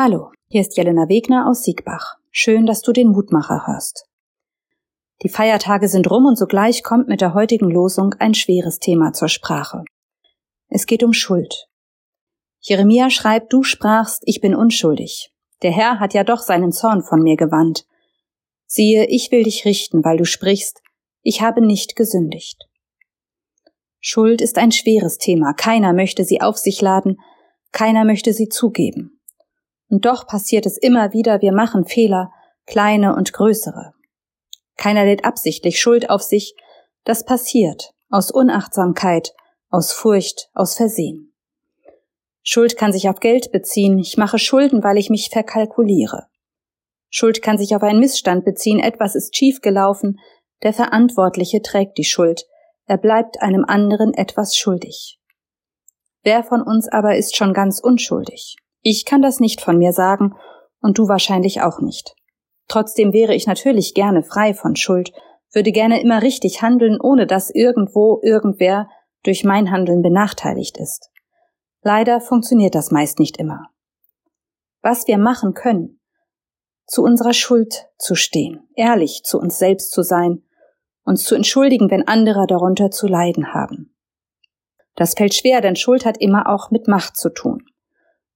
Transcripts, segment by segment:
Hallo, hier ist Jelena Wegner aus Siegbach. Schön, dass du den Mutmacher hörst. Die Feiertage sind rum und sogleich kommt mit der heutigen Losung ein schweres Thema zur Sprache. Es geht um Schuld. Jeremia schreibt, du sprachst, ich bin unschuldig. Der Herr hat ja doch seinen Zorn von mir gewandt. Siehe, ich will dich richten, weil du sprichst, ich habe nicht gesündigt. Schuld ist ein schweres Thema, keiner möchte sie auf sich laden, keiner möchte sie zugeben. Und doch passiert es immer wieder, wir machen Fehler, kleine und größere. Keiner lädt absichtlich Schuld auf sich, das passiert aus Unachtsamkeit, aus Furcht, aus Versehen. Schuld kann sich auf Geld beziehen, ich mache Schulden, weil ich mich verkalkuliere. Schuld kann sich auf einen Missstand beziehen, etwas ist schiefgelaufen, der Verantwortliche trägt die Schuld, er bleibt einem anderen etwas schuldig. Wer von uns aber ist schon ganz unschuldig? Ich kann das nicht von mir sagen und du wahrscheinlich auch nicht. Trotzdem wäre ich natürlich gerne frei von Schuld, würde gerne immer richtig handeln, ohne dass irgendwo irgendwer durch mein Handeln benachteiligt ist. Leider funktioniert das meist nicht immer. Was wir machen können, zu unserer Schuld zu stehen, ehrlich zu uns selbst zu sein, uns zu entschuldigen, wenn andere darunter zu leiden haben. Das fällt schwer, denn Schuld hat immer auch mit Macht zu tun.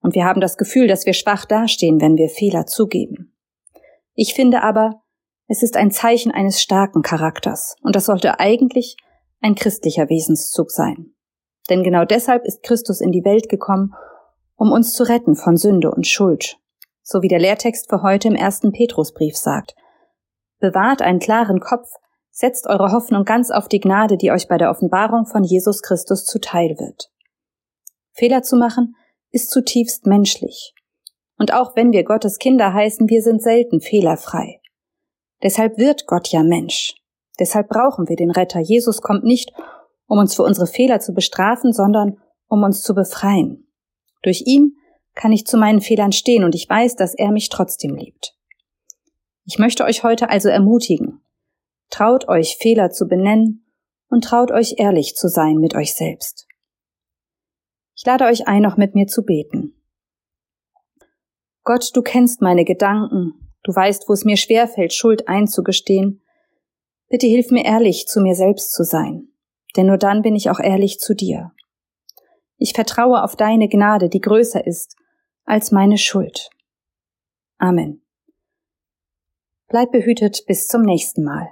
Und wir haben das Gefühl, dass wir schwach dastehen, wenn wir Fehler zugeben. Ich finde aber, es ist ein Zeichen eines starken Charakters, und das sollte eigentlich ein christlicher Wesenszug sein. Denn genau deshalb ist Christus in die Welt gekommen, um uns zu retten von Sünde und Schuld, so wie der Lehrtext für heute im ersten Petrusbrief sagt. Bewahrt einen klaren Kopf, setzt eure Hoffnung ganz auf die Gnade, die euch bei der Offenbarung von Jesus Christus zuteil wird. Fehler zu machen ist zutiefst menschlich. Und auch wenn wir Gottes Kinder heißen, wir sind selten fehlerfrei. Deshalb wird Gott ja Mensch. Deshalb brauchen wir den Retter. Jesus kommt nicht, um uns für unsere Fehler zu bestrafen, sondern um uns zu befreien. Durch ihn kann ich zu meinen Fehlern stehen und ich weiß, dass er mich trotzdem liebt. Ich möchte euch heute also ermutigen. Traut euch Fehler zu benennen und traut euch ehrlich zu sein mit euch selbst. Ich lade euch ein, noch mit mir zu beten. Gott, du kennst meine Gedanken, du weißt, wo es mir schwerfällt, Schuld einzugestehen. Bitte hilf mir ehrlich, zu mir selbst zu sein, denn nur dann bin ich auch ehrlich zu dir. Ich vertraue auf deine Gnade, die größer ist als meine Schuld. Amen. Bleib behütet bis zum nächsten Mal.